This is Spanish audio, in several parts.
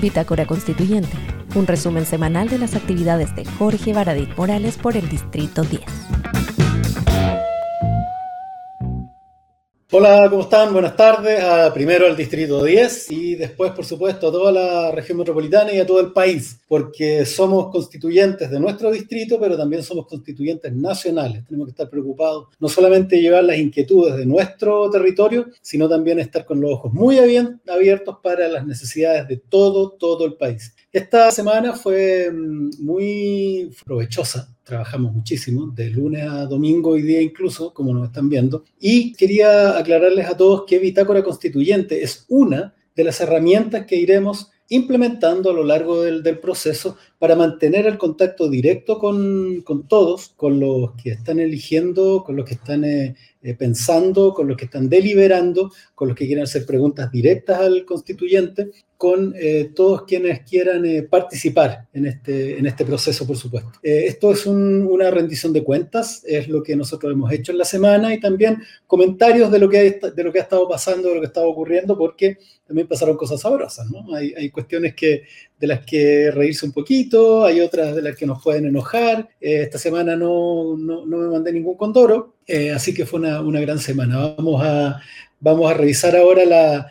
Bitácora Constituyente, un resumen semanal de las actividades de Jorge Baradit Morales por el Distrito 10. Hola, ¿cómo están? Buenas tardes. A, primero al Distrito 10 y después, por supuesto, a toda la región metropolitana y a todo el país, porque somos constituyentes de nuestro distrito, pero también somos constituyentes nacionales. Tenemos que estar preocupados no solamente de llevar las inquietudes de nuestro territorio, sino también estar con los ojos muy abiertos para las necesidades de todo, todo el país. Esta semana fue mm, muy provechosa trabajamos muchísimo, de lunes a domingo y día incluso, como nos están viendo. Y quería aclararles a todos que Bitácora Constituyente es una de las herramientas que iremos implementando a lo largo del, proceso para mantener el contacto directo con, todos, con los que están eligiendo, con los que están eh, eh, pensando, con los que están deliberando, con los que quieren hacer preguntas directas al constituyente con eh, todos quienes quieran participar en este, en este proceso, por supuesto. Esto es una rendición de cuentas, es lo que nosotros hemos hecho en la semana y también comentarios de lo que, ha, de lo que ha estado pasando, de lo que ha ocurriendo, porque también pasaron cosas sabrosas, ¿no? Hay, hay cuestiones que, de las que reírse un poquito, hay otras de las que nos pueden enojar. esta semana no, no, no, me mandé ningún condoro, así que fue una, una gran semana. Vamos a, vamos a revisar ahora la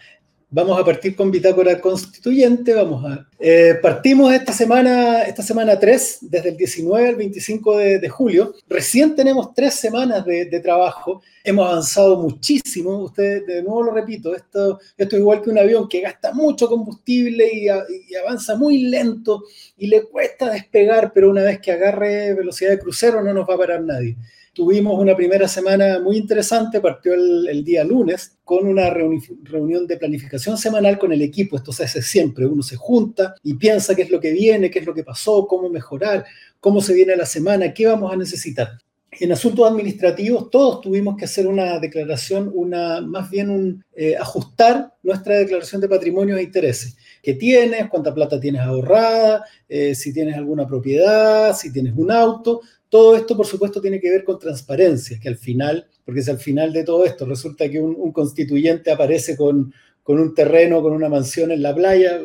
Vamos a partir con Bitácora Constituyente. Vamos a. Eh, partimos esta semana, esta semana 3, desde el 19 al 25 de, julio. Recién tenemos tres semanas de, trabajo. Hemos avanzado muchísimo. Ustedes, de nuevo lo repito, esto, es igual que un avión que gasta mucho combustible y, y avanza muy lento y le cuesta despegar, pero una vez que agarre velocidad de crucero no nos va a parar nadie. Tuvimos una primera semana muy interesante, partió el, día lunes con una reunión de planificación semanal con el equipo. Esto se hace siempre, uno se junta y piensa qué es lo que viene, qué es lo que pasó, cómo mejorar, cómo se viene la semana, qué vamos a necesitar. En asuntos administrativos todos tuvimos que hacer una declaración, una, más bien un, eh, ajustar nuestra declaración de patrimonio e intereses. ¿Qué tienes? ¿Cuánta plata tienes ahorrada? Eh, si tienes alguna propiedad, si tienes un auto, todo esto, por supuesto, tiene que ver con transparencia, que al final, porque es al final de todo esto, resulta que un, constituyente aparece con, con un terreno, con una mansión en la playa,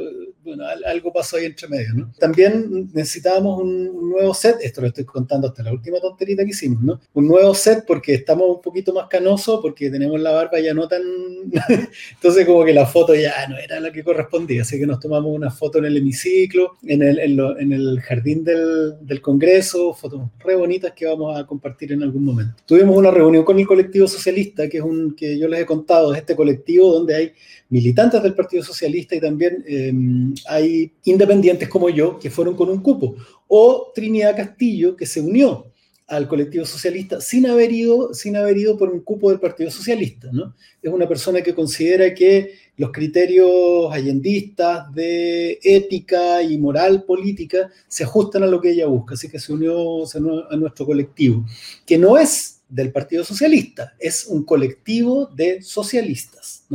bueno, algo pasó ahí entre medio, ¿no? También necesitábamos un, nuevo set, esto lo estoy contando hasta la última tonterita que hicimos, ¿no? Un nuevo set porque estamos un poquito más canosos, porque tenemos la barba ya no tan... Entonces como que la foto ya no era la que correspondía, así que nos tomamos una foto en el hemiciclo, en el, en, el jardín del, del, Congreso, fotos re bonitas que vamos a compartir en algún momento. Tuvimos una reunión con el colectivo socialista, que es un que yo les he contado, es este colectivo donde hay militantes del Partido Socialista y también em, hay independientes como yo que fueron con un cupo, o Trinidad Castillo que se unió al colectivo socialista sin haber ido, sin haber ido por un cupo del Partido Socialista. ¿no? Es una persona que considera que los criterios allendistas de ética y moral política se ajustan a lo que ella busca, así que se unió, a nuestro colectivo, que no es del Partido Socialista, es un colectivo de socialistas.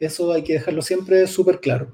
Eso hay que dejarlo siempre súper claro.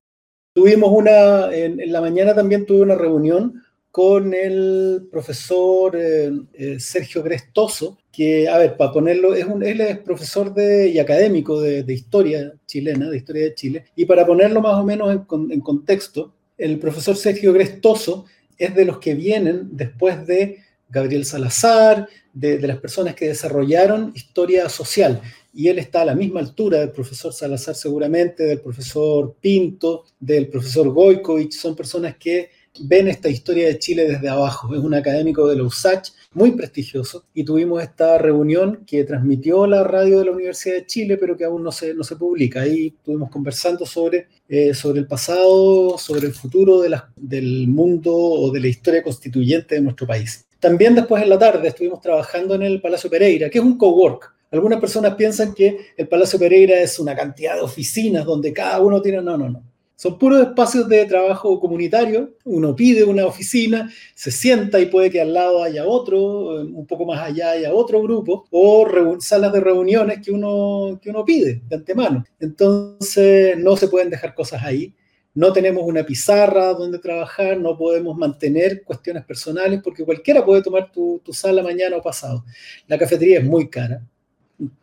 Tuvimos una, en, la mañana también tuve una reunión con el profesor eh, eh, Sergio Grestoso, que, a ver, para ponerlo, es un, él es profesor de, y académico de, historia chilena, de historia de Chile, y para ponerlo más o menos en, en contexto, el profesor Sergio Grestoso es de los que vienen después de Gabriel Salazar, de, las personas que desarrollaron historia social y él está a la misma altura del profesor Salazar seguramente, del profesor Pinto, del profesor Goikovich, son personas que ven esta historia de Chile desde abajo. Es un académico de la USACH muy prestigioso y tuvimos esta reunión que transmitió la radio de la Universidad de Chile, pero que aún no se, no se publica. Ahí estuvimos conversando sobre, eh, sobre el pasado, sobre el futuro del mundo o de la historia constituyente de nuestro país. También después en la tarde estuvimos trabajando en el Palacio Pereira, que es un cowork algunas personas piensan que el Palacio Pereira es una cantidad de oficinas donde cada uno tiene... No, no, no. Son puros espacios de trabajo comunitario. Uno pide una oficina, se sienta y puede que al lado haya otro, un poco más allá haya otro grupo, o salas de reuniones que uno, que uno pide de antemano. Entonces, no se pueden dejar cosas ahí. No tenemos una pizarra donde trabajar, no podemos mantener cuestiones personales porque cualquiera puede tomar tu, sala mañana o pasado. La cafetería es muy cara,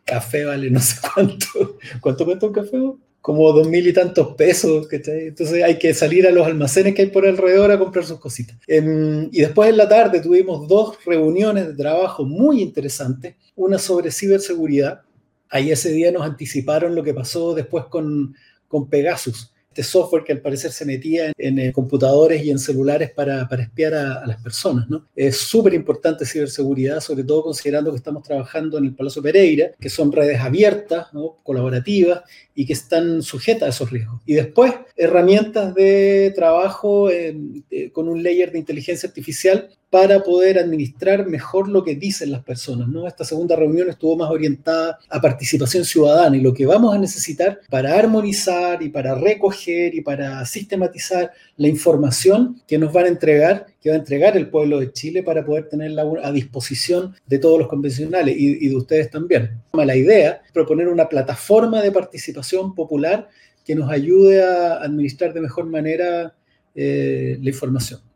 café vale no sé cuánto. ¿Cuánto cuesta un café? como dos mil y tantos pesos, Entonces hay que salir a los almacenes que hay por alrededor a comprar sus cositas. Em, y después en la tarde tuvimos dos reuniones de trabajo muy interesantes, una sobre ciberseguridad. Ahí ese día nos anticiparon lo que pasó después con, con Pegasus este software que al parecer se metía en, eh, computadores y en celulares para, espiar a, las personas. Es súper importante ciberseguridad, sobre todo considerando que estamos trabajando en el Palacio Pereira, que son redes abiertas, colaborativas y que están sujetas a esos riesgos. Y después, herramientas de trabajo eh, con un layer de inteligencia artificial para poder administrar mejor lo que dicen las personas. ¿no? Esta segunda reunión estuvo más orientada a participación ciudadana y lo que vamos a necesitar para armonizar y para recoger y para sistematizar la información que nos van a entregar, que va a entregar el pueblo de Chile para poder tenerla a disposición de todos los convencionales y, de ustedes también. La idea es proponer una plataforma de participación popular que nos ayude a administrar de mejor manera eh, la información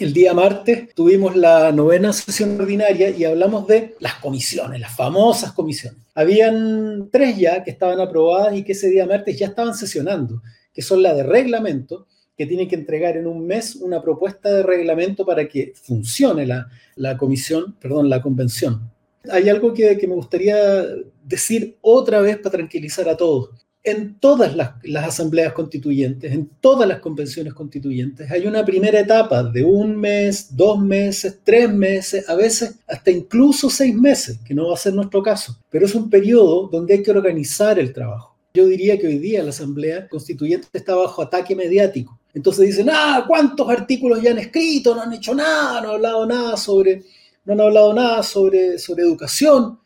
el día martes tuvimos la novena sesión ordinaria y hablamos de las comisiones, las famosas comisiones. Habían tres ya que estaban aprobadas y que ese día martes ya estaban sesionando, que son la de reglamento, que tiene que entregar en un mes una propuesta de reglamento para que funcione la, comisión, perdón, la convención. Hay algo que, que me gustaría decir otra vez para tranquilizar a todos en todas las, asambleas constituyentes, en todas las convenciones constituyentes, hay una primera etapa de un mes, dos meses, tres meses, a veces hasta incluso seis meses, que no va a ser nuestro caso, pero es un periodo donde hay que organizar el trabajo. Yo diría que hoy día la asamblea constituyente está bajo ataque mediático. Entonces dicen, ah, ¿cuántos artículos ya han escrito? No han hecho nada, no han hablado nada sobre, no han hablado nada sobre, sobre educación.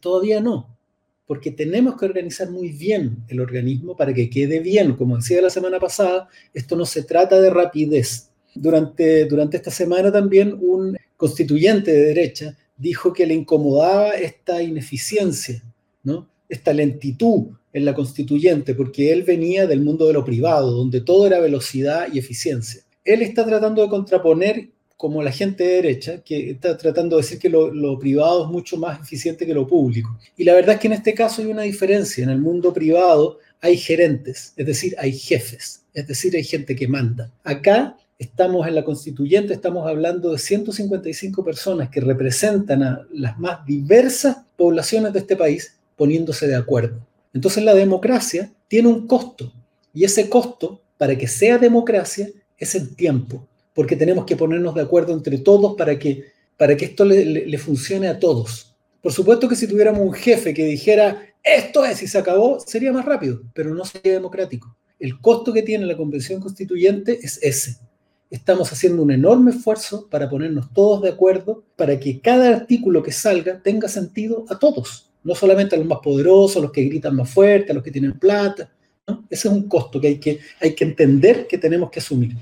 Todavía no porque tenemos que organizar muy bien el organismo para que quede bien. Como decía la semana pasada, esto no se trata de rapidez. Durante, durante esta semana también un constituyente de derecha dijo que le incomodaba esta ineficiencia, ¿no? esta lentitud en la constituyente, porque él venía del mundo de lo privado, donde todo era velocidad y eficiencia. Él está tratando de contraponer como la gente de derecha, que está tratando de decir que lo, privado es mucho más eficiente que lo público. Y la verdad es que en este caso hay una diferencia. En el mundo privado hay gerentes, es decir, hay jefes, es decir, hay gente que manda. Acá estamos en la constituyente, estamos hablando de 155 personas que representan a las más diversas poblaciones de este país poniéndose de acuerdo. Entonces la democracia tiene un costo y ese costo, para que sea democracia, es el tiempo porque tenemos que ponernos de acuerdo entre todos para que, para que esto le, funcione a todos. Por supuesto que si tuviéramos un jefe que dijera, esto es y se acabó, sería más rápido, pero no sería democrático. El costo que tiene la Convención Constituyente es ese. Estamos haciendo un enorme esfuerzo para ponernos todos de acuerdo, para que cada artículo que salga tenga sentido a todos, no solamente a los más poderosos, a los que gritan más fuerte, a los que tienen plata. Ese es un costo que hay, que hay que entender que tenemos que asumir.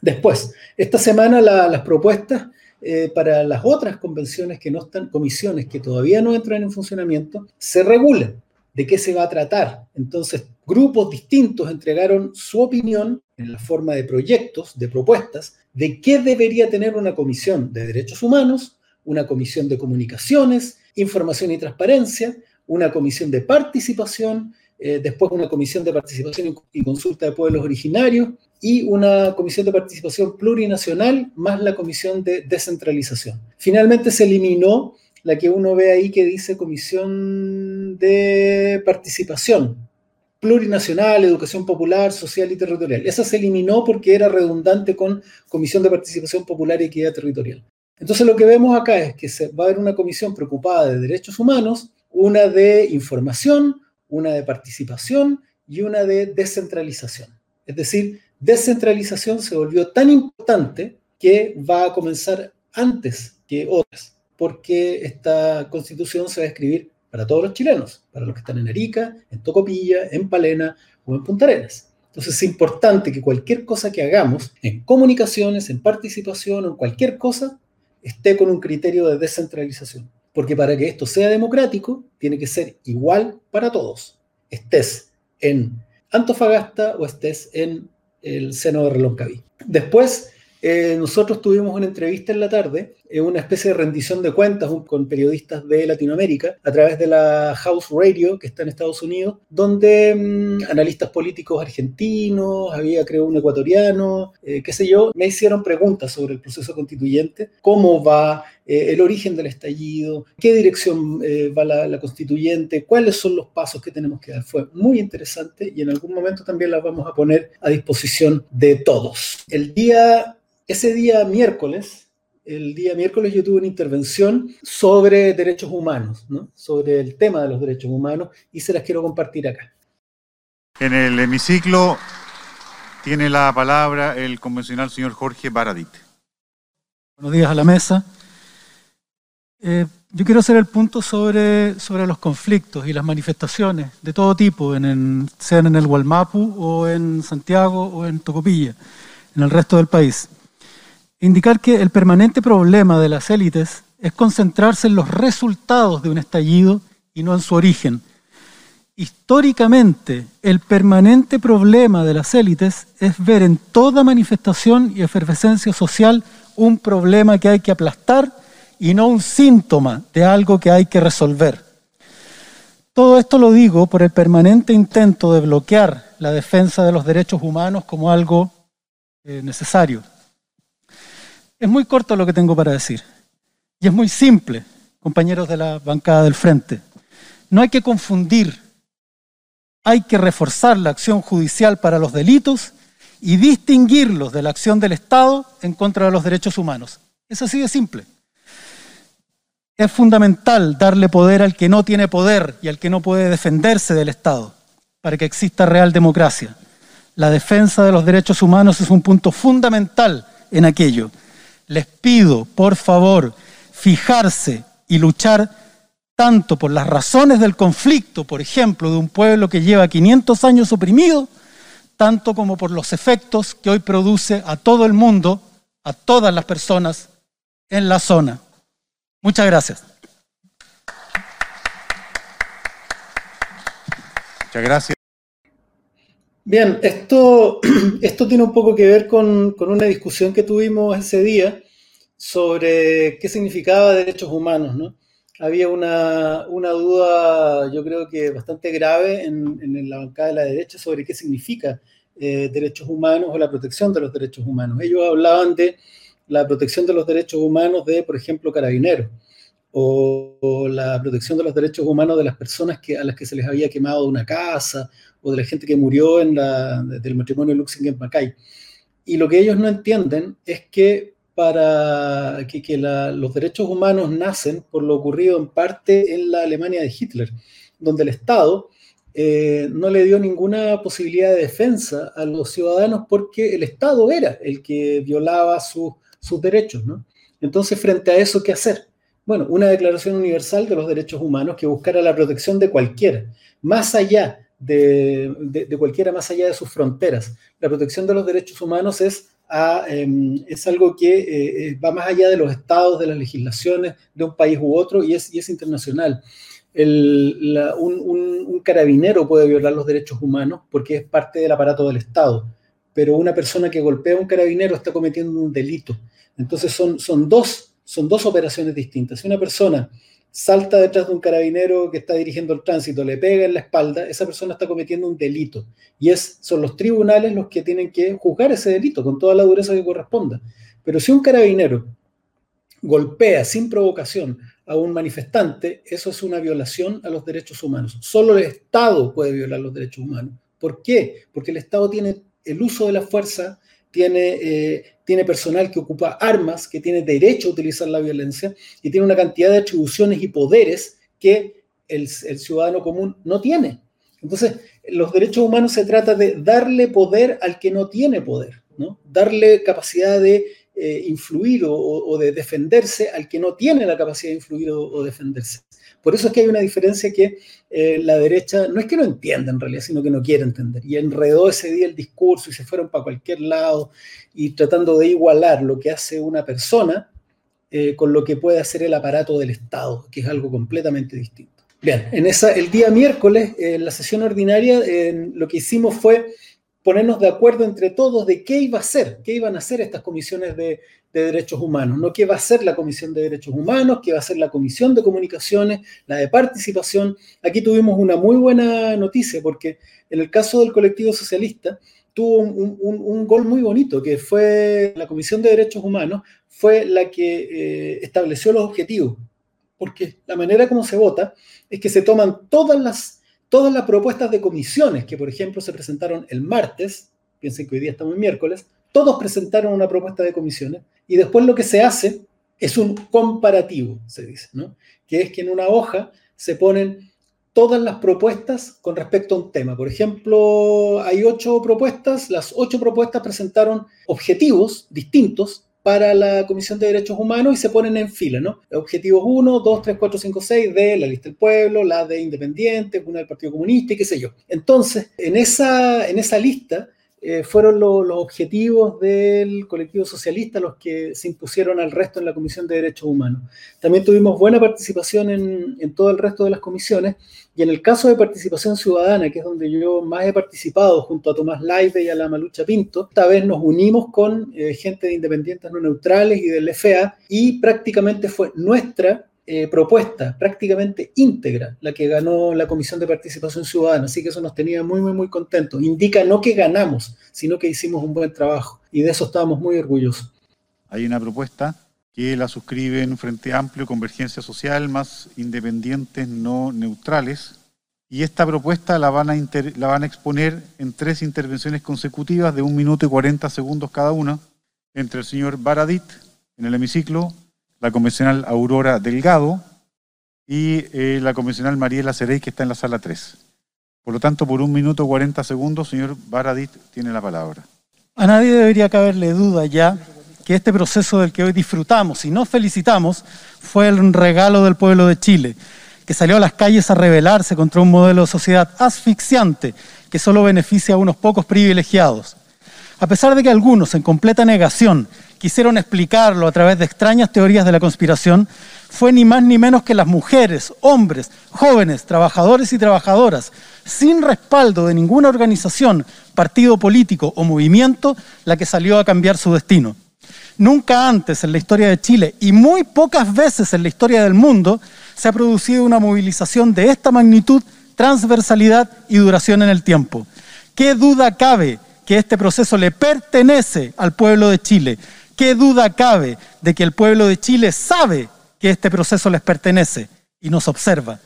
Después, esta semana las propuestas eh, para las otras convenciones que no están, comisiones que todavía no entran en funcionamiento, se regulan. ¿De qué se va a tratar? Entonces, grupos distintos entregaron su opinión en la forma de proyectos, de propuestas, de qué debería tener una comisión de derechos humanos, una comisión de comunicaciones, información y transparencia, una comisión de participación, eh, después una comisión de participación y consulta de pueblos originarios, y una comisión de participación plurinacional más la comisión de descentralización. Finalmente se eliminó la que uno ve ahí que dice comisión de participación plurinacional, educación popular, social y territorial. Esa se eliminó porque era redundante con comisión de participación popular y equidad territorial. Entonces lo que vemos acá es que se va a haber una comisión preocupada de derechos humanos, una de información, una de participación y una de descentralización. Es decir, descentralización se volvió tan importante que va a comenzar antes que otras, porque esta constitución se va a escribir para todos los chilenos, para los que están en Arica, en Tocopilla, en Palena o en Punta Arenas. Entonces es importante que cualquier cosa que hagamos en comunicaciones, en participación o en cualquier cosa, esté con un criterio de descentralización. Porque para que esto sea democrático, tiene que ser igual para todos. Estés en Antofagasta o estés en el seno de Reloncaví. Después, eh, nosotros tuvimos una entrevista en la tarde eh, una especie de rendición de cuentas con periodistas de Latinoamérica a través de la House Radio que está en Estados Unidos, donde mm, analistas políticos argentinos, había creo un ecuatoriano, eh, qué sé yo, me hicieron preguntas sobre el proceso constituyente, cómo va, eh, el origen del estallido, qué dirección va la, la, constituyente, cuáles son los pasos que tenemos que dar. Fue muy interesante y en algún momento también las vamos a poner a disposición de todos. El día, ese día miércoles, el día miércoles yo tuve una intervención sobre derechos humanos, ¿no? sobre el tema de los derechos humanos, y se las quiero compartir acá. En el hemiciclo tiene la palabra el convencional señor Jorge Baradit. Buenos días a la mesa. Eh, yo quiero hacer el punto sobre, sobre los conflictos y las manifestaciones de todo tipo, en, sean en el Gualmapu o en Santiago o en Tocopilla, en el resto del país indicar que el permanente problema de las élites es concentrarse en los resultados de un estallido y no en su origen. Históricamente, el permanente problema de las élites es ver en toda manifestación y efervescencia social un problema que hay que aplastar y no un síntoma de algo que hay que resolver. Todo esto lo digo por el permanente intento de bloquear la defensa de los derechos humanos como algo eh, necesario. Es muy corto lo que tengo para decir. Y es muy simple, compañeros de la bancada del frente. No hay que confundir. Hay que reforzar la acción judicial para los delitos y distinguirlos de la acción del Estado en contra de los derechos humanos. Es así de simple. Es fundamental darle poder al que no tiene poder y al que no puede defenderse del Estado para que exista real democracia. La defensa de los derechos humanos es un punto fundamental en aquello les pido, por favor, fijarse y luchar tanto por las razones del conflicto, por ejemplo, de un pueblo que lleva 500 años oprimido, tanto como por los efectos que hoy produce a todo el mundo, a todas las personas en la zona. Muchas gracias. Muchas gracias. Bien, esto, esto tiene un poco que ver con, con, una discusión que tuvimos ese día sobre qué significaba derechos humanos, ¿no? Había una, una duda, yo creo que bastante grave en, en, la bancada de la derecha sobre qué significa eh, derechos humanos o la protección de los derechos humanos. Ellos hablaban de la protección de los derechos humanos de, por ejemplo, carabineros, o, la protección de los derechos humanos de las personas a las que se les había quemado una casa, o de la gente que murió en la, del matrimonio Luxingen-Mackay. Y lo que ellos no entienden es que para que, los derechos humanos nacen por lo ocurrido en parte en la Alemania de Hitler, donde el Estado eh, no le dio ninguna posibilidad de defensa a los ciudadanos porque el Estado era el que violaba sus derechos. ¿no? Entonces, frente a eso, ¿qué hacer? Bueno, una declaración universal de los derechos humanos que buscara la protección de cualquiera, más allá de, cualquiera más allá de sus fronteras. La protección de los derechos humanos es, em, es algo que eh, eh, va más allá de los estados, de las legislaciones de un país u otro y es, es internacional. un, carabinero puede violar los derechos humanos porque es parte del aparato del Estado, pero una persona que golpea a un carabinero está cometiendo un delito. Entonces son, son, dos, son dos operaciones distintas. Si una persona salta detrás de un carabinero que está dirigiendo el tránsito, le pega en la espalda, esa persona está cometiendo un delito. Y es, son los tribunales los que tienen que juzgar ese delito con toda la dureza que corresponda. Pero si un carabinero golpea sin provocación a un manifestante, eso es una violación a los derechos humanos. Solo el Estado puede violar los derechos humanos. ¿Por qué? Porque el Estado tiene el uso de la fuerza tiene, eh, tiene personal que ocupa armas, que tiene derecho a utilizar la violencia y tiene una cantidad de atribuciones y poderes que el, ciudadano común no tiene. Entonces, los derechos humanos se trata de darle poder al que no tiene poder, ¿no? darle capacidad de eh, influir o, de defenderse al que no tiene la capacidad de influir o defenderse. Por eso es que hay una diferencia que eh, la derecha no es que no entienda en realidad, sino que no quiere entender. Y enredó ese día el discurso y se fueron para cualquier lado y tratando de igualar lo que hace una persona eh, con lo que puede hacer el aparato del Estado, que es algo completamente distinto. Bien, en esa, el día miércoles, en la sesión ordinaria, lo que hicimos fue ponernos de acuerdo entre todos de qué iba a ser, qué iban a hacer estas comisiones de, de derechos humanos, no qué va a ser la Comisión de Derechos Humanos, qué va a ser la Comisión de Comunicaciones, la de Participación. Aquí tuvimos una muy buena noticia porque en el caso del colectivo socialista tuvo un, gol muy bonito, que fue la Comisión de Derechos Humanos, fue la que eh, estableció los objetivos, porque la manera como se vota es que se toman todas las, todas las propuestas de comisiones que, por ejemplo, se presentaron el martes, piensen que hoy día estamos en miércoles, todos presentaron una propuesta de comisiones y después lo que se hace es un comparativo, se dice, ¿no? Que es que en una hoja se ponen todas las propuestas con respecto a un tema. Por ejemplo, hay ocho propuestas, las ocho propuestas presentaron objetivos distintos para la Comisión de Derechos Humanos y se ponen en fila, ¿no? Objetivos 1, 2, 3, 4, 5, 6 de la lista del pueblo, la de independientes, una del Partido Comunista y qué sé yo. Entonces, en esa, en esa lista eh, fueron los objetivos del colectivo socialista los que se impusieron al resto en la Comisión de Derechos Humanos. También tuvimos buena participación en, todo el resto de las comisiones y en el caso de participación ciudadana, que es donde yo más he participado junto a Tomás Laive y a la Malucha Pinto, esta vez nos unimos con eh, gente de Independientes No Neutrales y del FA y prácticamente fue nuestra eh, propuesta prácticamente íntegra la que ganó la Comisión de Participación Ciudadana, así que eso nos tenía muy, muy, muy contentos. Indica no que ganamos, sino que hicimos un buen trabajo y de eso estábamos muy orgullosos. Hay una propuesta que la suscriben Frente Amplio, Convergencia Social, más independientes no neutrales. Y esta propuesta la van, a la van a exponer en tres intervenciones consecutivas de un minuto y cuarenta segundos cada una, entre el señor Baradit en el hemiciclo, la convencional Aurora Delgado y eh, la convencional Mariela Cerey, que está en la sala 3. Por lo tanto, por un minuto 40 segundos, señor Baradit tiene la palabra. A nadie debería caberle duda ya que este proceso del que hoy disfrutamos y nos felicitamos fue el regalo del pueblo de Chile, que salió a las calles a rebelarse contra un modelo de sociedad asfixiante que solo beneficia a unos pocos privilegiados. A pesar de que algunos, en completa negación, quisieron explicarlo a través de extrañas teorías de la conspiración, fue ni más ni menos que las mujeres, hombres, jóvenes, trabajadores y trabajadoras, sin respaldo de ninguna organización, partido político o movimiento, la que salió a cambiar su destino. Nunca antes en la historia de Chile y muy pocas veces en la historia del mundo se ha producido una movilización de esta magnitud, transversalidad y duración en el tiempo. ¿Qué duda cabe que este proceso le pertenece al pueblo de Chile? ¿Qué duda cabe de que el pueblo de Chile sabe que este proceso les pertenece y nos observa?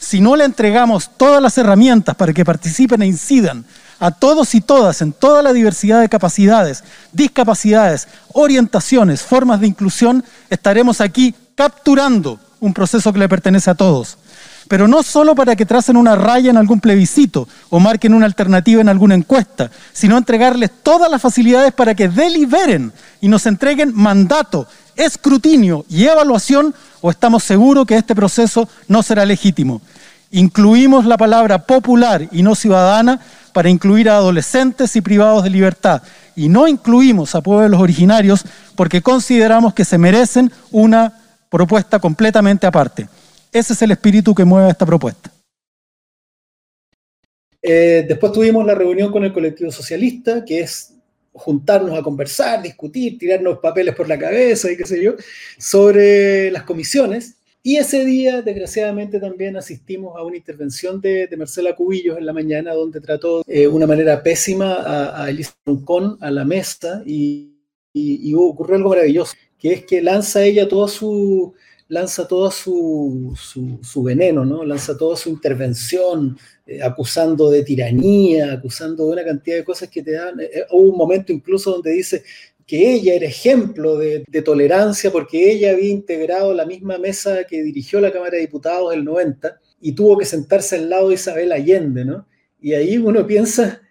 Si no le entregamos todas las herramientas para que participen e incidan a todos y todas en toda la diversidad de capacidades, discapacidades, orientaciones, formas de inclusión, estaremos aquí capturando un proceso que le pertenece a todos pero no solo para que tracen una raya en algún plebiscito o marquen una alternativa en alguna encuesta, sino entregarles todas las facilidades para que deliberen y nos entreguen mandato, escrutinio y evaluación o estamos seguros que este proceso no será legítimo. Incluimos la palabra popular y no ciudadana para incluir a adolescentes y privados de libertad y no incluimos a pueblos originarios porque consideramos que se merecen una propuesta completamente aparte. Ese es el espíritu que mueve esta propuesta. Eh, después tuvimos la reunión con el colectivo socialista, que es juntarnos a conversar, discutir, tirarnos papeles por la cabeza y qué sé yo, sobre las comisiones. Y ese día, desgraciadamente, también asistimos a una intervención de, Marcela Cubillos en la mañana, donde trató de una manera pésima a, a Elisa Roncón a la mesa y, y, ocurrió algo maravilloso, que es que lanza ella toda su, lanza todo su, su, veneno, ¿no? lanza toda su intervención, eh, acusando de tiranía, acusando de una cantidad de cosas que te dan. Eh, eh, hubo un momento incluso donde dice que ella era ejemplo de, de, tolerancia porque ella había integrado la misma mesa que dirigió la Cámara de Diputados del 90 y tuvo que sentarse al lado de Isabel Allende, ¿no? Y ahí uno piensa,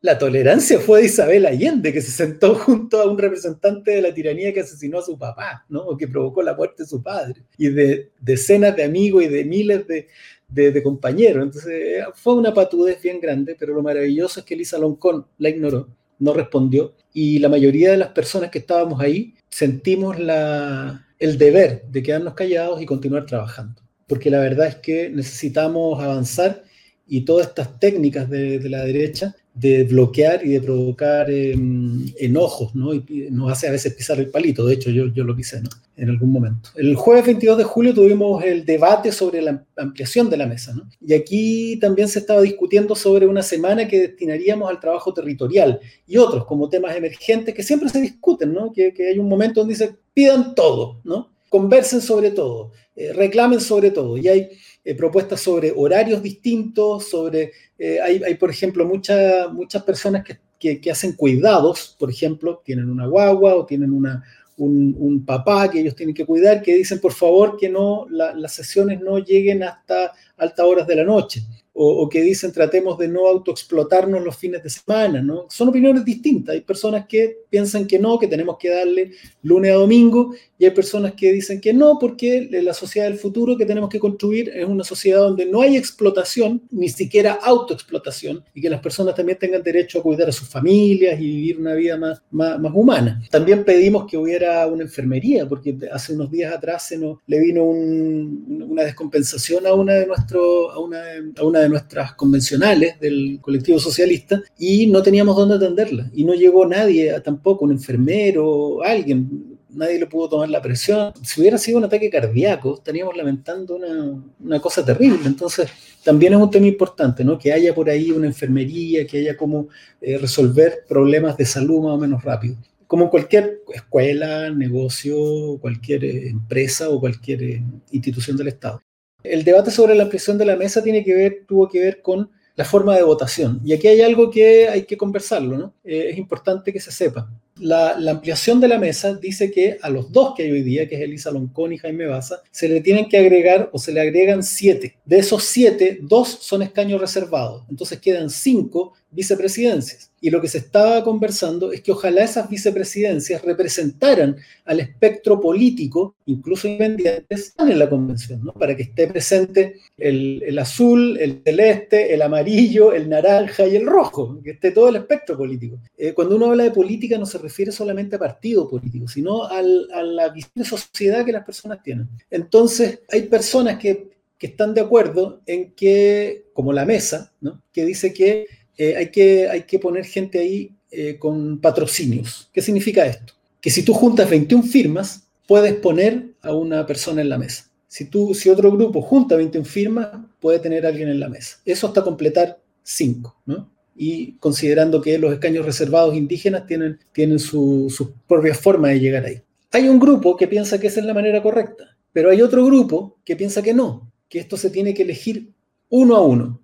la tolerancia fue de Isabel Allende, que se sentó junto a un representante de la tiranía que asesinó a su papá, ¿no? o que provocó la muerte de su padre, y de decenas de amigos y de miles de, compañeros. Entonces fue una patudez bien grande, pero lo maravilloso es que Elisa Loncón la ignoró, no respondió, y la mayoría de las personas que estábamos ahí sentimos el deber de quedarnos callados y continuar trabajando, porque la verdad es que necesitamos avanzar y todas estas técnicas de la derecha de bloquear y de provocar em, enojos, ¿no? Y nos hace a veces pisar el palito, de hecho yo, yo lo pisé, ¿no? En algún momento. El jueves 22 de julio tuvimos el debate sobre la ampliación de la mesa, ¿no? Y aquí también se estaba discutiendo sobre una semana que destinaríamos al trabajo territorial y otros como temas emergentes que siempre se discuten, ¿no? Que, que hay un momento donde dice, pidan todo, ¿no? Conversen sobre todo, eh, reclamen sobre todo. Y hay eh, propuestas sobre horarios distintos, sobre, eh, hay, hay, por ejemplo, muchas muchas personas que, que, hacen cuidados, por ejemplo, tienen una guagua o tienen una, un, un, papá que ellos tienen que cuidar, que dicen, por favor, que no las sesiones no lleguen hasta altas horas de la noche o, que dicen tratemos de no autoexplotarnos los fines de semana, ¿no? Son opiniones distintas. Hay personas que piensan que no, que tenemos que darle lunes a domingo, y hay personas que dicen que no, porque la sociedad del futuro que tenemos que construir es una sociedad donde no hay explotación, ni siquiera autoexplotación, y que las personas también tengan derecho a cuidar a sus familias y vivir una vida más, más, más humana. También pedimos que hubiera una enfermería, porque hace unos días atrás se nos, le vino un, una descompensación a una de, nuestro, a una, a una de nuestras convencionales del colectivo socialista y no teníamos dónde atenderla. Y no llegó nadie, tampoco un enfermero, alguien, nadie le pudo tomar la presión. Si hubiera sido un ataque cardíaco, estaríamos lamentando una, una, cosa terrible. Entonces, también es un tema importante, ¿no? Que haya por ahí una enfermería, que haya como eh, resolver problemas de salud más o menos rápido. Como cualquier escuela, negocio, cualquier eh, empresa o cualquier eh, institución del Estado. El debate sobre la ampliación de la mesa tiene que ver, tuvo que ver con la forma de votación. Y aquí hay algo que hay que conversarlo, ¿no? Eh, es importante que se sepa. La, la, ampliación de la mesa dice que a los dos que hay hoy día, que es Elisa Loncón y Jaime Baza, se le tienen que agregar o se le agregan siete. De esos siete, dos son escaños reservados. Entonces quedan cinco vicepresidencias. Y lo que se estaba conversando es que ojalá esas vicepresidencias representaran al espectro político, incluso independientes, en la convención, para que esté presente el, el, azul, el celeste, el amarillo, el naranja y el rojo, que esté todo el espectro político. Eh, cuando uno habla de política no se refiere solamente a partido político, sino al, a la visión de sociedad que las personas tienen. Entonces, hay personas que, que están de acuerdo en que, como la mesa, que dice que eh, hay, que, hay que poner gente ahí eh, con patrocinios. ¿Qué significa esto? Que si tú juntas 21 firmas, puedes poner a una persona en la mesa. Si, tú, si otro grupo junta 21 firmas, puede tener a alguien en la mesa. Eso hasta completar 5, ¿no? Y considerando que los escaños reservados indígenas tienen, tienen su, su propia forma de llegar ahí. Hay un grupo que piensa que esa es la manera correcta, pero hay otro grupo que piensa que no, que esto se tiene que elegir uno a uno.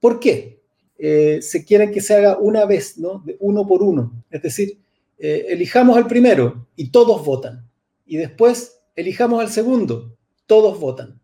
¿Por qué? Eh, se quiere que se haga una vez, ¿no? Uno por uno. Es decir, eh, elijamos al primero y todos votan. Y después elijamos al segundo, todos votan.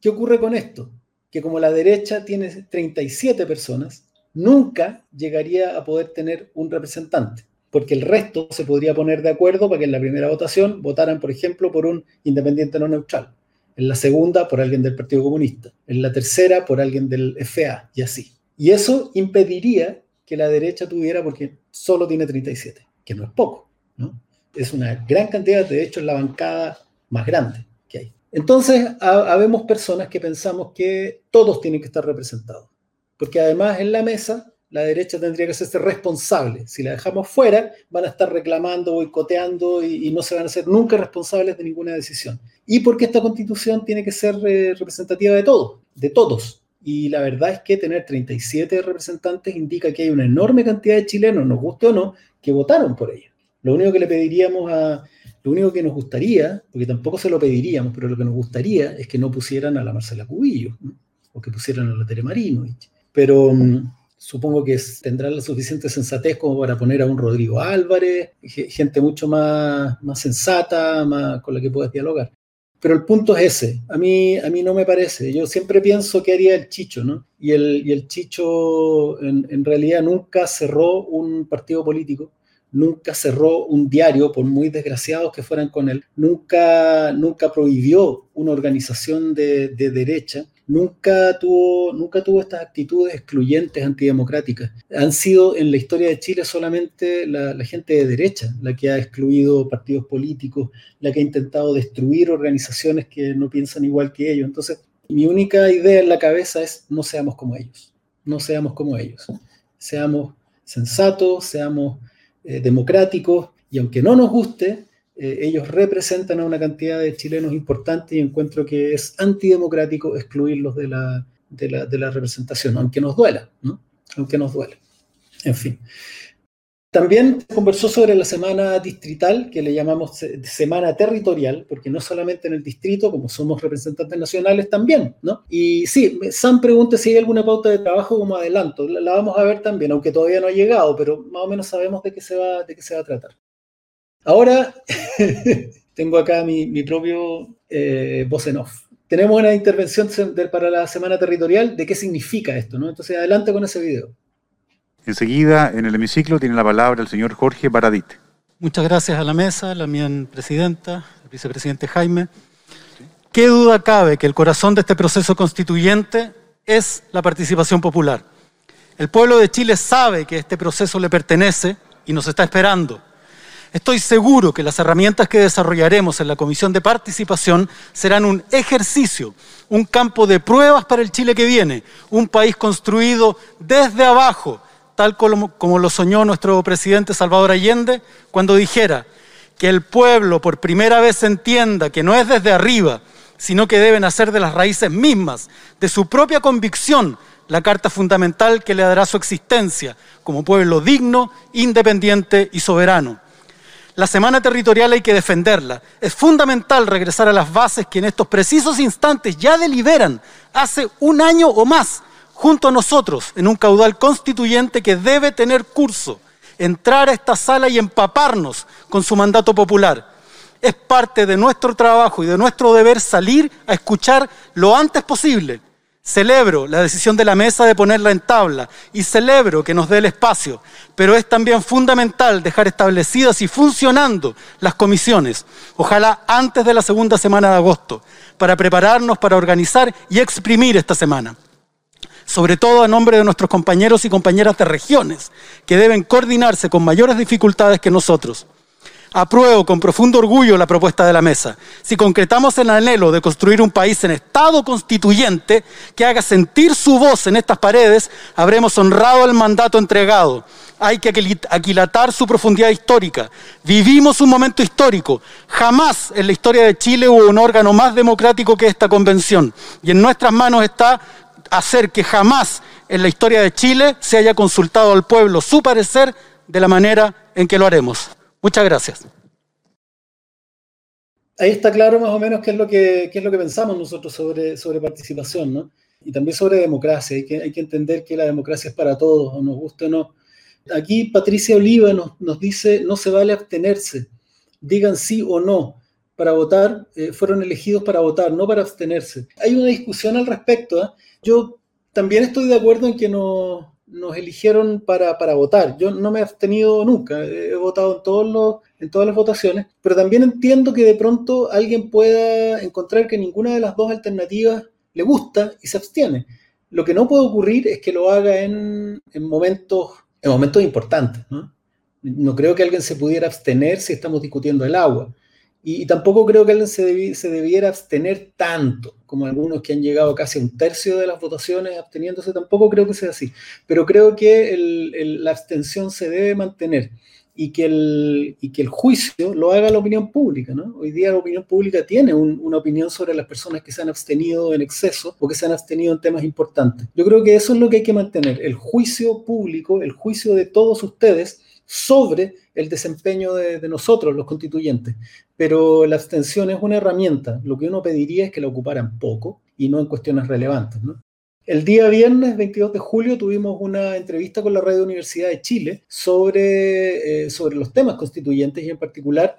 ¿Qué ocurre con esto? Que como la derecha tiene 37 personas, nunca llegaría a poder tener un representante, porque el resto se podría poner de acuerdo para que en la primera votación votaran, por ejemplo, por un independiente no neutral, en la segunda por alguien del Partido Comunista, en la tercera por alguien del FA y así. Y eso impediría que la derecha tuviera, porque solo tiene 37, que no es poco, ¿no? Es una gran cantidad, de hecho es la bancada más grande que hay. Entonces, habemos personas que pensamos que todos tienen que estar representados, porque además en la mesa la derecha tendría que hacerse responsable. Si la dejamos fuera, van a estar reclamando, boicoteando y, no se van a ser nunca responsables de ninguna decisión. Y porque esta constitución tiene que ser eh, representativa de todos, de todos, y la verdad es que tener 37 representantes indica que hay una enorme cantidad de chilenos, nos guste o no, que votaron por ella. Lo único que le pediríamos a, lo único que nos gustaría, porque tampoco se lo pediríamos, pero lo que nos gustaría es que no pusieran a la Marcela Cubillo, ¿no? o que pusieran a la Tere Marino. Pero um, supongo que tendrán la suficiente sensatez como para poner a un Rodrigo Álvarez, gente mucho más, más sensata, más, con la que puedas dialogar. Pero el punto es ese. A mí, a mí no me parece. Yo siempre pienso que haría el Chicho, ¿no? Y el, y el Chicho en, en realidad nunca cerró un partido político, nunca cerró un diario, por muy desgraciados que fueran con él, nunca, nunca prohibió una organización de, de derecha, nunca tuvo, nunca tuvo estas actitudes excluyentes, antidemocráticas. Han sido en la historia de Chile solamente la, gente de derecha la que ha excluido partidos políticos, la que ha intentado destruir organizaciones que no piensan igual que ellos. Entonces, mi única idea en la cabeza es no seamos como ellos, no seamos como ellos. seamos sensatos, seamos eh, democráticos y aunque no nos guste, eh, ellos representan a una cantidad de chilenos importantes y encuentro que es antidemocrático excluirlos de la, de la, representación, aunque nos duela, ¿no? Aunque nos duela. En fin. También conversó sobre la semana distrital, que le llamamos semana territorial, porque no solamente en el distrito, como somos representantes nacionales también, ¿no? Y sí, Sam pregunta si hay alguna pauta de trabajo como adelanto. La, vamos a ver también, aunque todavía no ha llegado, pero más o menos sabemos de qué se va, de qué se va a tratar. Ahora tengo acá mi, propio eh, voz en off. Tenemos una intervención para la semana territorial de qué significa esto, ¿no? Entonces, adelante con ese video. Enseguida, en el hemiciclo, tiene la palabra el señor Jorge Baradit. Muchas gracias a la mesa, la mía presidenta, el vicepresidente Jaime. ¿Qué duda cabe que el corazón de este proceso constituyente es la participación popular? El pueblo de Chile sabe que este proceso le pertenece y nos está esperando. Estoy seguro que las herramientas que desarrollaremos en la Comisión de Participación serán un ejercicio, un campo de pruebas para el Chile que viene, un país construido desde abajo, tal como, lo soñó nuestro presidente Salvador Allende cuando dijera que el pueblo por primera vez entienda que no es desde arriba, sino que deben hacer de las raíces mismas, de su propia convicción, la carta fundamental que le dará su existencia como pueblo digno, independiente y soberano. La semana territorial hay que defenderla. Es fundamental regresar a las bases que en estos precisos instantes ya deliberan hace un año o más junto a nosotros en un caudal constituyente que debe tener curso, entrar a esta sala y empaparnos con su mandato popular. Es parte de nuestro trabajo y de nuestro deber salir a escuchar lo antes posible Celebro la decisión de la mesa de ponerla en tabla y celebro que nos dé el espacio, pero es también fundamental dejar establecidas y funcionando las comisiones, ojalá antes de la segunda semana de agosto, para prepararnos para organizar y exprimir esta semana. Sobre todo a nombre de nuestros compañeros y compañeras de regiones, que deben coordinarse con mayores dificultades que nosotros. Apruebo con profundo orgullo la propuesta de la mesa. Si concretamos el anhelo de construir un país en estado constituyente que haga sentir su voz en estas paredes, habremos honrado el mandato entregado. Hay que aquilatar su profundidad histórica. Vivimos un momento histórico. Jamás en la historia de Chile hubo un órgano más democrático que esta convención. Y en nuestras manos está hacer que jamás en la historia de Chile se haya consultado al pueblo su parecer de la manera en que lo haremos. Muchas gracias. Ahí está claro más o menos qué es lo que, es lo que pensamos nosotros sobre, participación, ¿no? Y también sobre democracia. Hay que, hay que entender que la democracia es para todos, nos guste o no. Aquí Patricia Oliva nos, nos dice, no se vale abstenerse. Digan sí o no. Para votar, eh, fueron elegidos para votar, no para abstenerse. Hay una discusión al respecto. ¿eh? Yo también estoy de acuerdo en que no, nos eligieron para, votar. Yo no me he abstenido nunca, he votado en, todos los, en todas las votaciones, pero también entiendo que de pronto alguien pueda encontrar que ninguna de las dos alternativas le gusta y se abstiene. Lo que no puede ocurrir es que lo haga en, momentos, en momentos importantes. ¿no? no creo que alguien se pudiera abstener si estamos discutiendo el agua. Y, tampoco creo que alguien se, debiera abstener tanto, como algunos que han llegado casi a un tercio de las votaciones absteniéndose, tampoco creo que sea así. Pero creo que la abstención se debe mantener y que, el, y que el juicio lo haga la opinión pública. ¿no? Hoy día la opinión pública tiene una opinión sobre las personas que se han abstenido en exceso o que se han abstenido en temas importantes. Yo creo que eso es lo que hay que mantener, el juicio público, el juicio de todos ustedes sobre el desempeño de, nosotros, los constituyentes. Pero la abstención es una herramienta. Lo que uno pediría es que la ocuparan poco y no en cuestiones relevantes. El día viernes 22 de julio tuvimos una entrevista con la Radio Universidad de Chile sobre, eh, sobre los temas constituyentes y en particular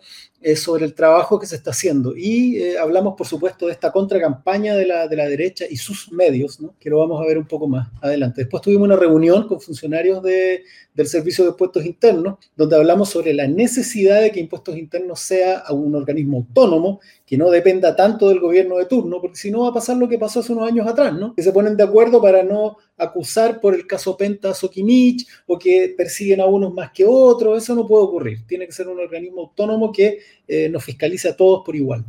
sobre el trabajo que se está haciendo. Y eh, hablamos, por supuesto, de esta contracampaña de la, de la derecha y sus medios, que lo vamos a ver un poco más adelante. Después tuvimos una reunión con funcionarios de, del Servicio de Impuestos Internos, donde hablamos sobre la necesidad de que Impuestos Internos sea un organismo autónomo que no dependa tanto del gobierno de turno, porque si no va a pasar lo que pasó hace unos años atrás, ¿no? Que se ponen de acuerdo para no acusar por el caso Penta Sokimich o que persiguen a unos más que otros, eso no puede ocurrir. Tiene que ser un organismo autónomo que eh, nos fiscalice a todos por igual.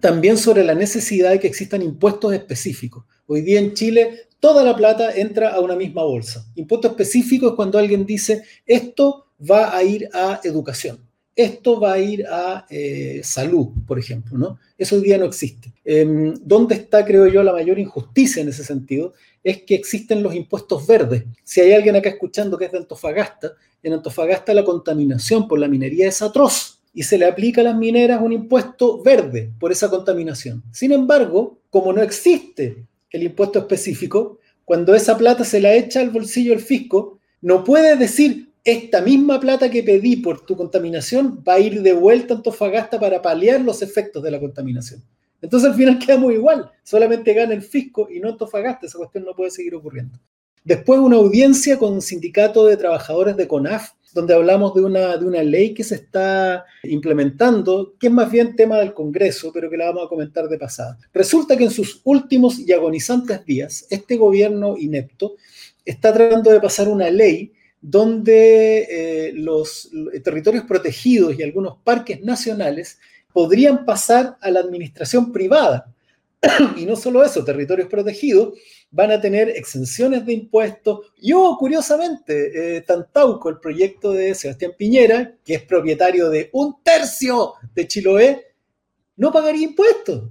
También sobre la necesidad de que existan impuestos específicos. Hoy día en Chile toda la plata entra a una misma bolsa. Impuesto específico es cuando alguien dice, esto va a ir a educación, esto va a ir a eh, salud, por ejemplo, ¿no? Eso hoy día no existe. Eh, ¿Dónde está, creo yo, la mayor injusticia en ese sentido? Es que existen los impuestos verdes. Si hay alguien acá escuchando que es de Antofagasta, en Antofagasta la contaminación por la minería es atroz y se le aplica a las mineras un impuesto verde por esa contaminación. Sin embargo, como no existe el impuesto específico, cuando esa plata se la echa al bolsillo el fisco, no puede decir, esta misma plata que pedí por tu contaminación va a ir de vuelta a Antofagasta para paliar los efectos de la contaminación. Entonces al final quedamos igual, solamente gana el fisco y no Antofagasta, esa cuestión no puede seguir ocurriendo. Después una audiencia con un sindicato de trabajadores de CONAF, donde hablamos de una, de una ley que se está implementando, que es más bien tema del Congreso, pero que la vamos a comentar de pasada. Resulta que en sus últimos y agonizantes días, este gobierno inepto está tratando de pasar una ley donde eh, los territorios protegidos y algunos parques nacionales podrían pasar a la administración privada. y no solo eso, territorios protegidos van a tener exenciones de impuestos. Y oh, curiosamente, eh, Tantauco, el proyecto de Sebastián Piñera, que es propietario de un tercio de Chiloé, no pagaría impuestos.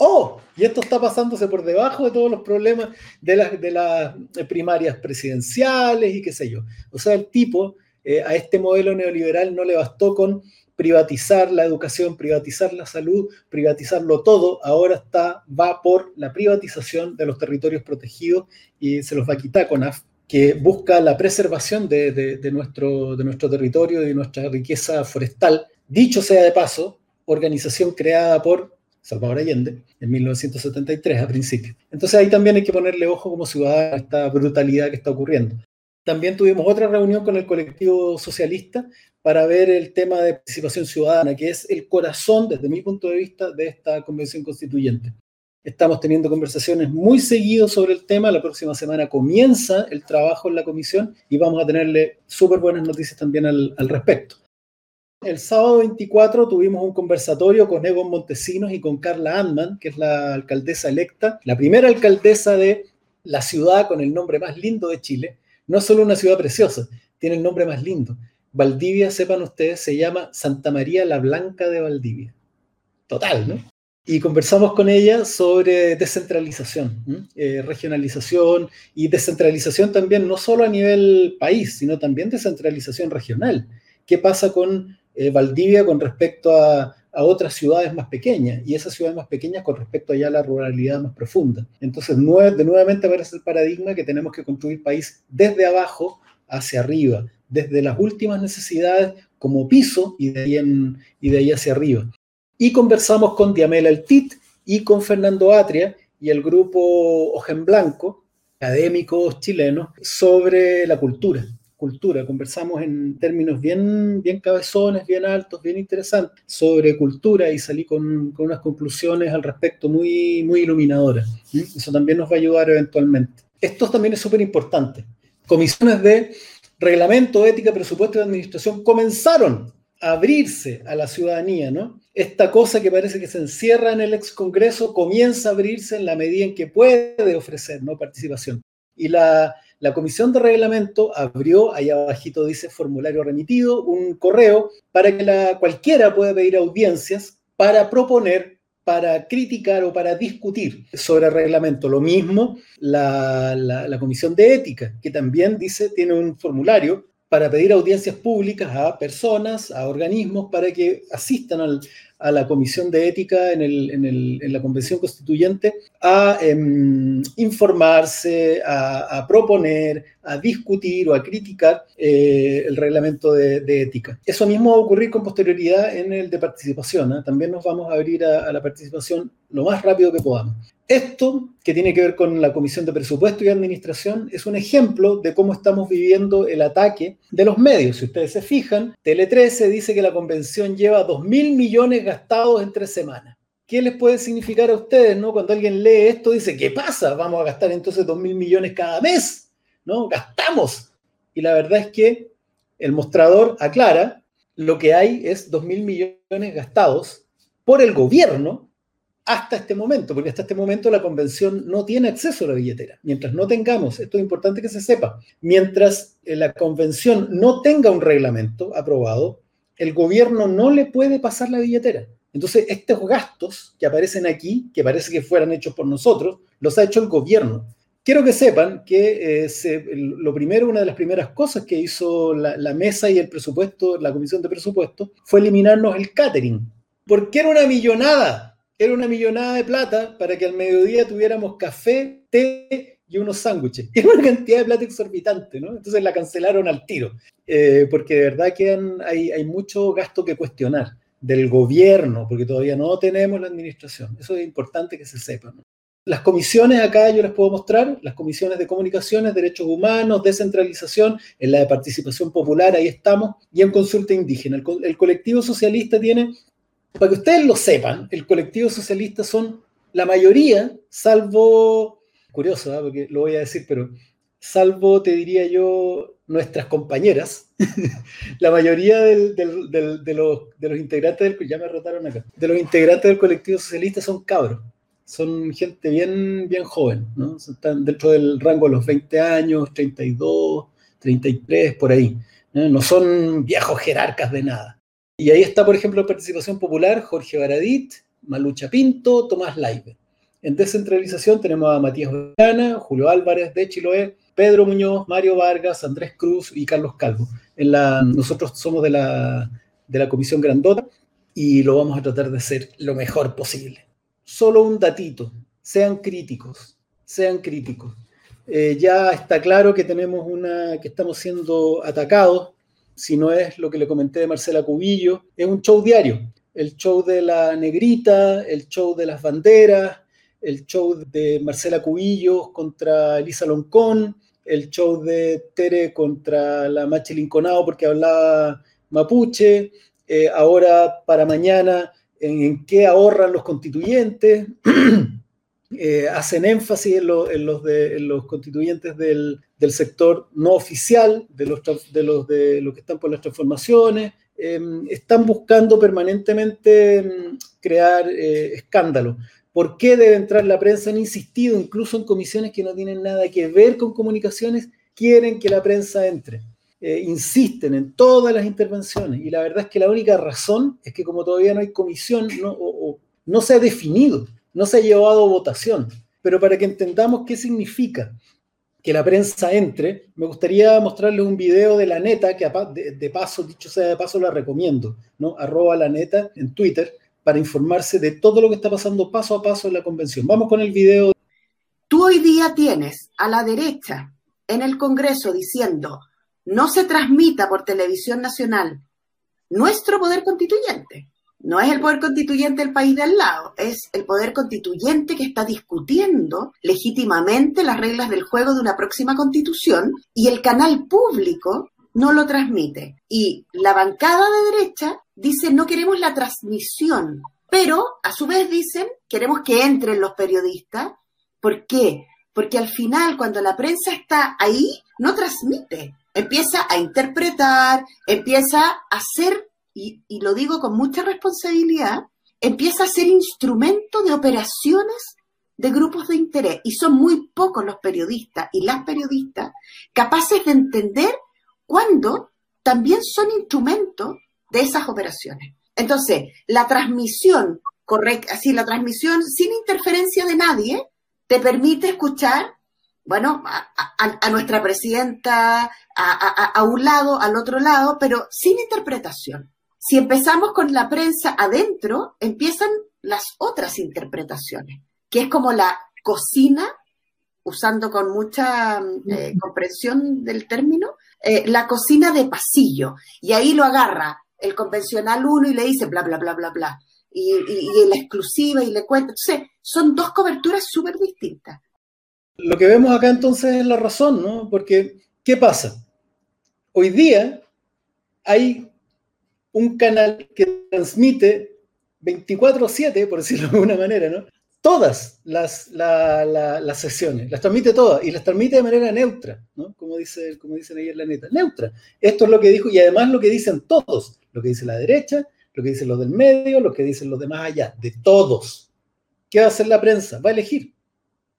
Oh, y esto está pasándose por debajo de todos los problemas de las, las primarias presidenciales y qué sé yo. O sea, el tipo eh, a este modelo neoliberal no le bastó con privatizar la educación, privatizar la salud, privatizarlo todo, ahora está, va por la privatización de los territorios protegidos y se los va a quitar con AF, que busca la preservación de, nuestro, de nuestro territorio y de nuestra riqueza forestal. Dicho sea de paso, organización creada por Salvador Allende en 1973 a principio. Entonces ahí también hay que ponerle ojo como ciudadano a esta brutalidad que está ocurriendo. También tuvimos otra reunión con el colectivo socialista para ver el tema de participación ciudadana, que es el corazón, desde mi punto de vista, de esta convención constituyente. Estamos teniendo conversaciones muy seguidas sobre el tema. La próxima semana comienza el trabajo en la comisión y vamos a tenerle súper buenas noticias también al, al, respecto. El sábado 24 tuvimos un conversatorio con Egon Montesinos y con Carla Andman, que es la alcaldesa electa, la primera alcaldesa de la ciudad con el nombre más lindo de Chile, no es solo una ciudad preciosa, tiene el nombre más lindo. Valdivia, sepan ustedes, se llama Santa María la Blanca de Valdivia. Total, ¿no? Y conversamos con ella sobre descentralización, eh, regionalización y descentralización también, no solo a nivel país, sino también descentralización regional. ¿Qué pasa con eh, Valdivia con respecto a, otras ciudades más pequeñas y esas ciudades más pequeñas con respecto allá a la ruralidad más profunda. Entonces, de nuevamente aparece el paradigma que tenemos que construir país desde abajo hacia arriba, desde las últimas necesidades como piso y de ahí, y de ahí hacia arriba. Y conversamos con Diamela El Tit y con Fernando Atria y el grupo Ojen Blanco, académicos chilenos, sobre la cultura cultura. Conversamos en términos bien, bien cabezones, bien altos, bien interesantes sobre cultura y salí con, con unas conclusiones al respecto muy, muy iluminadoras. Eso también nos va a ayudar eventualmente. Esto también es súper importante. Comisiones de reglamento, ética, presupuesto y administración comenzaron a abrirse a la ciudadanía, ¿no? Esta cosa que parece que se encierra en el ex Congreso comienza a abrirse en la medida en que puede ofrecer, ¿no? Participación. Y la, la comisión de reglamento abrió, ahí abajito dice formulario remitido, un correo para que la, cualquiera pueda pedir audiencias para proponer, para criticar o para discutir sobre el reglamento. Lo mismo la, la comisión de ética, que también dice, tiene un formulario para pedir audiencias públicas a personas, a organismos, para que asistan al, a la Comisión de Ética en, la Convención Constituyente a em, informarse, a, proponer, a discutir o a criticar eh, el reglamento de, ética. Eso mismo va a ocurrir con posterioridad en el de participación. ¿eh? También nos vamos a abrir a la participación lo más rápido que podamos. Esto, que tiene que ver con la Comisión de Presupuesto y Administración, es un ejemplo de cómo estamos viviendo el ataque de los medios. Si ustedes se fijan, Tele 13 dice que la convención lleva 2 mil millones gastados en tres semanas. ¿Qué les puede significar a ustedes, no? Cuando alguien lee esto, dice, ¿qué pasa? Vamos a gastar entonces 2 mil millones cada mes, ¿no? Gastamos. Y la verdad es que el mostrador aclara, lo que hay es 2 mil millones gastados por el gobierno hasta este momento, porque hasta este momento la convención no tiene acceso a la billetera. Mientras no tengamos, esto es importante que se sepa, mientras eh, la convención no tenga un reglamento aprobado, el gobierno no le puede pasar la billetera. Entonces, estos gastos que aparecen aquí, que parece que fueran hechos por nosotros, los ha hecho el gobierno. Quiero que sepan que eh, lo primero, una de las primeras cosas que hizo la, la, mesa y el presupuesto, la comisión de presupuesto, fue eliminarnos el catering. Porque era una millonada era una millonada de plata para que al mediodía tuviéramos café, té y unos sándwiches. Era una cantidad de plata exorbitante, ¿no? Entonces la cancelaron al tiro, eh, porque de verdad que hay, hay mucho gasto que cuestionar del gobierno, porque todavía no tenemos la administración. Eso es importante que se sepa. ¿no? Las comisiones acá yo les puedo mostrar, las comisiones de comunicaciones, derechos humanos, descentralización, en la de participación popular, ahí estamos, y en consulta indígena. El, el colectivo socialista tiene para que ustedes lo sepan, el colectivo socialista son la mayoría, salvo, curioso, ¿eh? porque lo voy a decir, pero salvo, te diría yo, nuestras compañeras, la mayoría de, los, integrantes del, de los integrantes del colectivo socialista son cabros, son gente bien, bien joven, ¿no? Están dentro del rango de los 20 años, 32, 33, por ahí. No son viejos jerarcas de nada. Y ahí está, por ejemplo, Participación Popular, Jorge Baradit, Malucha Pinto, Tomás Laibe. En descentralización tenemos a Matías Orellana, Julio Álvarez de Chiloé, Pedro Muñoz, Mario Vargas, Andrés Cruz y Carlos Calvo. Nosotros somos de la, de la Comisión Grandota y lo vamos a tratar de hacer lo mejor posible. Solo un datito, sean críticos, sean críticos. Eh, ya está claro que tenemos una, que estamos siendo atacados si no es lo que le comenté de Marcela Cubillo, es un show diario. El show de la negrita, el show de las banderas, el show de Marcela Cubillo contra Elisa Loncón, el show de Tere contra la Machi porque hablaba mapuche, eh, ahora para mañana en, qué ahorran los constituyentes, eh, hacen énfasis en, los constituyentes del, sector no oficial, de los, de los, que están por las transformaciones, em, están buscando permanentemente em, crear eh, escándalo. ¿Por qué debe entrar la prensa? Han insistido, incluso en comisiones que no tienen nada que ver con comunicaciones, quieren que la prensa entre. Eh, insisten en todas las intervenciones y la verdad es que la única razón es que como todavía no hay comisión no se ha definido no se ha llevado a votación, pero para que entendamos qué significa que la prensa entre, me gustaría mostrarles un video de la neta, que de, paso, dicho sea de paso, la recomiendo, ¿no? Arroba la neta en Twitter, para informarse de todo lo que está pasando paso a paso en la convención. Vamos con el video. Tú hoy día tienes a la derecha en el Congreso diciendo, no se transmita por televisión nacional nuestro poder constituyente. No es el poder constituyente del país de al lado, es el poder constituyente que está discutiendo legítimamente las reglas del juego de una próxima constitución y el canal público no lo transmite. Y la bancada de derecha dice no queremos la transmisión, pero a su vez dicen queremos que entren los periodistas. ¿Por qué? Porque al final cuando la prensa está ahí, no transmite. Empieza a interpretar, empieza a hacer y, lo digo con mucha responsabilidad, empieza a ser instrumento de operaciones de grupos de interés. Y son muy pocos los periodistas y las periodistas capaces de entender cuándo también son instrumentos de esas operaciones. Entonces, la transmisión correcta, así la transmisión sin interferencia de nadie, te permite escuchar, bueno, a, nuestra presidenta a, un lado, al otro lado, pero sin interpretación. Si empezamos con la prensa adentro, empiezan las otras interpretaciones, que es como la cocina, usando con mucha eh, comprensión del término, eh, la cocina de pasillo. Y ahí lo agarra el convencional uno y le dice bla, bla, bla, bla, bla. Y, y, la exclusiva y le cuenta. Entonces, son dos coberturas súper distintas. Lo que vemos acá entonces es la razón, ¿no? Porque, ¿qué pasa? Hoy día hay un canal que transmite 24/7, por decirlo de alguna manera, ¿no? Todas las, las sesiones, las transmite todas y las transmite de manera neutra, ¿no? Como, dice, como dicen ahí en la neta, neutra. Esto es lo que dijo y además lo que dicen todos, lo que dice la derecha, lo que dicen los del medio, lo que dicen los demás allá, de todos. ¿qué va a hacer la prensa? Va a elegir.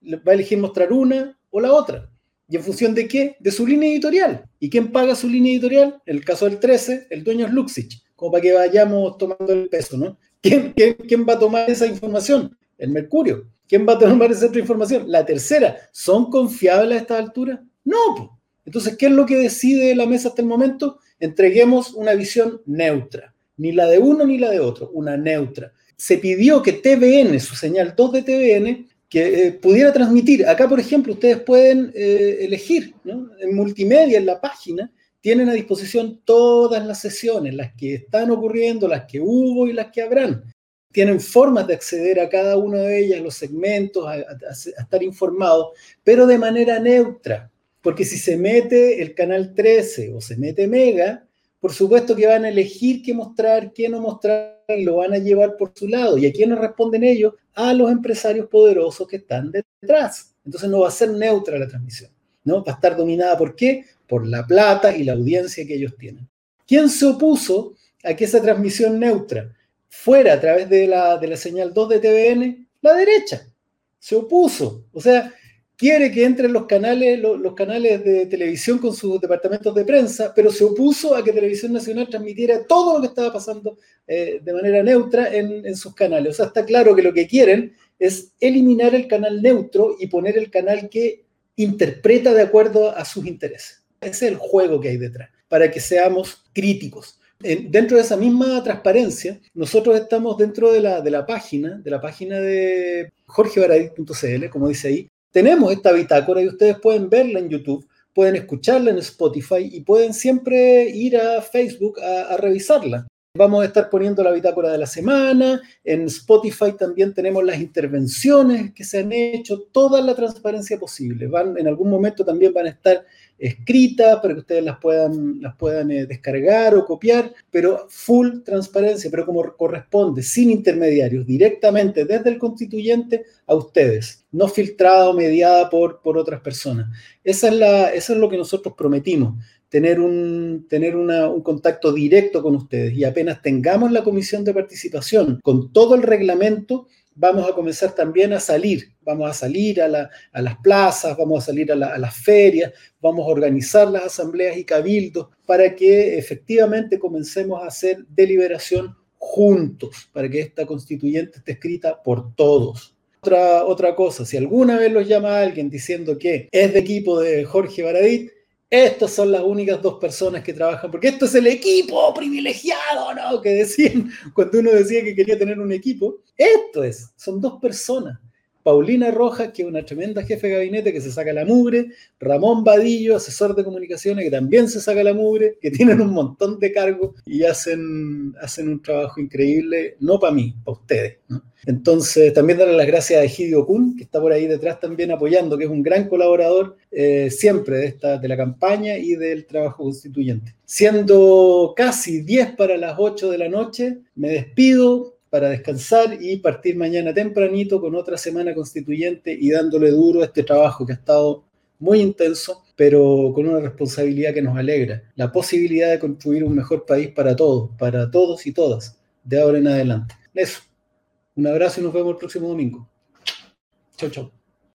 Va a elegir mostrar una o la otra. ¿Y en función de qué? De su línea editorial. ¿Y quién paga su línea editorial? En el caso del 13, el dueño es Luxich, como para que vayamos tomando el peso, ¿no? ¿Quién, quién, va a tomar esa información? El Mercurio. ¿Quién va a tomar esa otra información? La tercera. ¿Son confiables a esta altura? No. Entonces, ¿qué es lo que decide la mesa hasta el momento? Entreguemos una visión neutra. Ni la de uno ni la de otro, una neutra. Se pidió que TVN, su señal 2 de TVN, que eh, pudiera transmitir. Acá, por ejemplo, ustedes pueden eh, elegir, En multimedia, en la página, tienen a disposición todas las sesiones, las que están ocurriendo, las que hubo y las que habrán. Tienen formas de acceder a cada una de ellas, los segmentos, a, estar informados, pero de manera neutra. Porque si se mete el canal 13 o se mete Mega, por supuesto que van a elegir qué mostrar, qué no mostrar lo van a llevar por su lado. ¿Y a quién nos responden ellos? A los empresarios poderosos que están detrás. Entonces no va a ser neutra la transmisión, ¿no? Va a estar dominada por qué? Por la plata y la audiencia que ellos tienen. ¿Quién se opuso a que esa transmisión neutra fuera a través de la, de la señal 2 de TVN? La derecha. Se opuso. O sea, quiere que entren los canales, los, canales de televisión con sus departamentos de prensa, pero se opuso a que Televisión Nacional transmitiera todo lo que estaba pasando eh, de manera neutra en, sus canales. O sea, está claro que lo que quieren es eliminar el canal neutro y poner el canal que interpreta de acuerdo a sus intereses. Ese es el juego que hay detrás, para que seamos críticos. dentro de esa misma transparencia, nosotros estamos dentro de la, página, de la página de jorgebaradit.cl, como dice ahí, tenemos esta bitácora y ustedes pueden verla en YouTube, pueden escucharla en Spotify y pueden siempre ir a Facebook a, revisarla. Vamos a estar poniendo la bitácora de la semana. En Spotify también tenemos las intervenciones que se han hecho, toda la transparencia posible. Van, en algún momento también van a estar escritas para que ustedes las puedan, las puedan eh, descargar o copiar, pero full transparencia, pero como corresponde, sin intermediarios, directamente desde el constituyente a ustedes, no filtrado, mediada por, por otras personas. Esa es la, eso es lo que nosotros prometimos tener, un, tener un contacto directo con ustedes y apenas tengamos la comisión de participación con todo el reglamento, vamos a comenzar también a salir, vamos a salir a, las plazas, vamos a salir a, las ferias, vamos a organizar las asambleas y cabildos para que efectivamente comencemos a hacer deliberación juntos, para que esta constituyente esté escrita por todos. Otra, otra cosa, si alguna vez los llama alguien diciendo que es de equipo de Jorge Baradit, estas son las únicas dos personas que trabajan, porque esto es el equipo privilegiado, ¿no? Que decían cuando uno decía que quería tener un equipo. Esto es, son dos personas. Paulina Rojas, que es una tremenda jefe de gabinete que se saca la mugre, Ramón Vadillo, asesor de comunicaciones, que también se saca la mugre, que tienen un montón de cargos y hacen, hacen un trabajo increíble, no para mí, para ustedes. Entonces, también darle las gracias a Egidio Kun, que está por ahí detrás también apoyando, que es un gran colaborador eh, siempre de, esta, de la campaña y del trabajo constituyente. Siendo casi 10 para las 8 de la noche, me despido, para descansar y partir mañana tempranito con otra semana constituyente y dándole duro a este trabajo que ha estado muy intenso, pero con una responsabilidad que nos alegra, la posibilidad de construir un mejor país para todos, para todos y todas, de ahora en adelante. Eso, un abrazo y nos vemos el próximo domingo. Chau, chau.